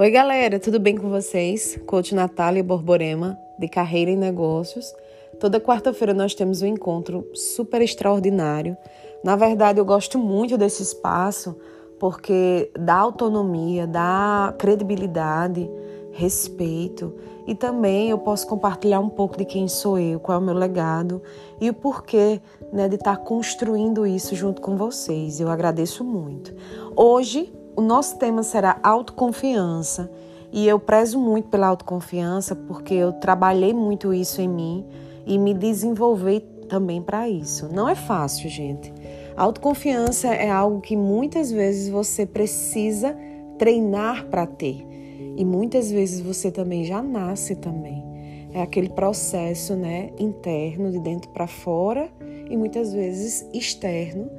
Oi, galera, tudo bem com vocês? Coach Natália Borborema, de Carreira em Negócios. Toda quarta-feira nós temos um encontro super extraordinário. Na verdade, eu gosto muito desse espaço porque dá autonomia, dá credibilidade, respeito e também eu posso compartilhar um pouco de quem sou eu, qual é o meu legado e o porquê né, de estar construindo isso junto com vocês. Eu agradeço muito. Hoje o nosso tema será autoconfiança e eu prezo muito pela autoconfiança porque eu trabalhei muito isso em mim e me desenvolvi também para isso. Não é fácil, gente. autoconfiança é algo que muitas vezes você precisa treinar para ter e muitas vezes você também já nasce também. É aquele processo, né, interno de dentro para fora e muitas vezes externo,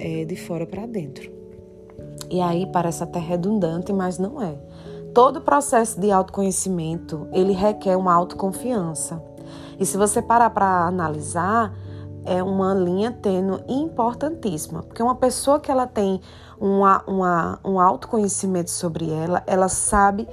é, de fora para dentro. E aí parece até redundante, mas não é. Todo processo de autoconhecimento, ele requer uma autoconfiança. E se você parar para analisar, é uma linha tênue importantíssima, porque uma pessoa que ela tem uma, uma, um autoconhecimento sobre ela, ela sabe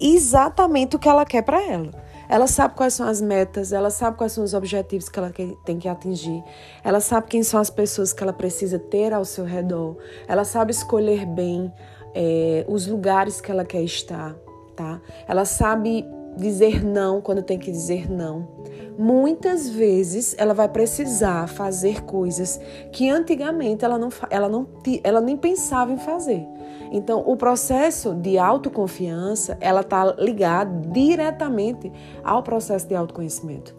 exatamente o que ela quer para ela. Ela sabe quais são as metas, ela sabe quais são os objetivos que ela tem que atingir, ela sabe quem são as pessoas que ela precisa ter ao seu redor, ela sabe escolher bem é, os lugares que ela quer estar, tá? Ela sabe dizer não quando tem que dizer não. Muitas vezes ela vai precisar fazer coisas que antigamente ela não, ela não, ela nem pensava em fazer. Então, o processo de autoconfiança, ela está ligada diretamente ao processo de autoconhecimento.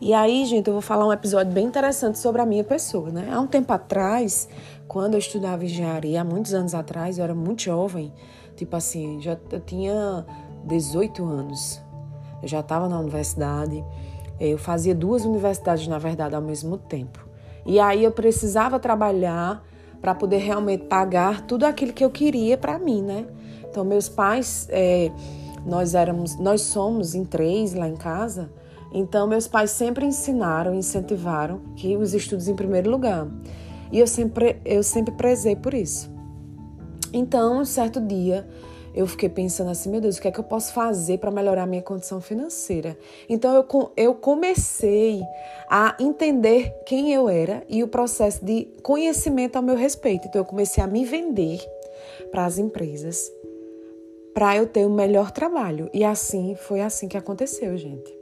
E aí, gente, eu vou falar um episódio bem interessante sobre a minha pessoa, né? Há um tempo atrás, quando eu estudava engenharia, há muitos anos atrás, eu era muito jovem, tipo assim, já eu tinha 18 anos. Eu já estava na universidade, eu fazia duas universidades, na verdade, ao mesmo tempo. E aí eu precisava trabalhar para poder realmente pagar tudo aquilo que eu queria para mim, né? Então meus pais, é, nós éramos, nós somos em três lá em casa. Então meus pais sempre ensinaram, incentivaram que os estudos em primeiro lugar. E eu sempre, eu sempre prezei por isso. Então, um certo dia, eu fiquei pensando assim, meu Deus, o que é que eu posso fazer para melhorar a minha condição financeira? Então eu, eu comecei a entender quem eu era e o processo de conhecimento ao meu respeito. Então eu comecei a me vender para as empresas para eu ter o um melhor trabalho. E assim foi assim que aconteceu, gente.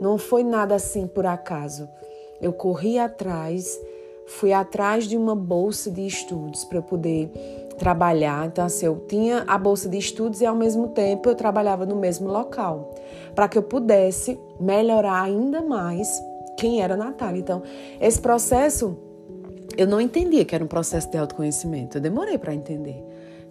Não foi nada assim por acaso. Eu corri atrás, fui atrás de uma bolsa de estudos para eu poder trabalhar. Então, assim, eu tinha a bolsa de estudos e ao mesmo tempo eu trabalhava no mesmo local, para que eu pudesse melhorar ainda mais quem era a Natália. Então, esse processo eu não entendia que era um processo de autoconhecimento. Eu demorei para entender.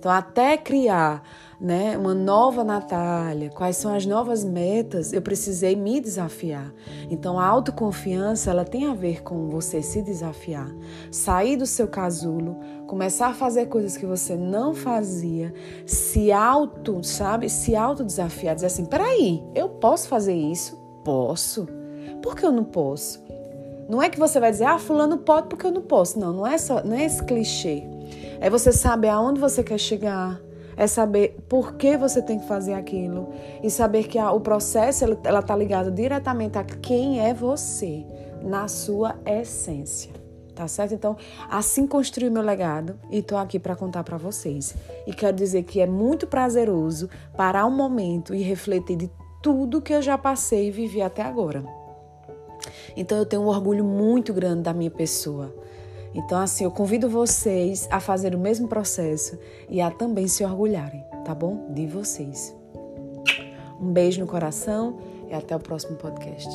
Então, até criar né, uma nova Natália, quais são as novas metas, eu precisei me desafiar. Então, a autoconfiança, ela tem a ver com você se desafiar, sair do seu casulo, começar a fazer coisas que você não fazia, se auto, sabe, se auto desafiar, dizer assim, peraí, eu posso fazer isso? Posso. Por que eu não posso? Não é que você vai dizer, ah, fulano pode porque eu não posso. Não, não é só, não é esse clichê. É você saber aonde você quer chegar, é saber por que você tem que fazer aquilo e saber que a, o processo ela está ligado diretamente a quem é você na sua essência. Tá certo? Então, assim construí meu legado e estou aqui para contar para vocês. E quero dizer que é muito prazeroso parar um momento e refletir de tudo que eu já passei e vivi até agora. Então, eu tenho um orgulho muito grande da minha pessoa. Então, assim, eu convido vocês a fazer o mesmo processo e a também se orgulharem, tá bom? De vocês. Um beijo no coração e até o próximo podcast.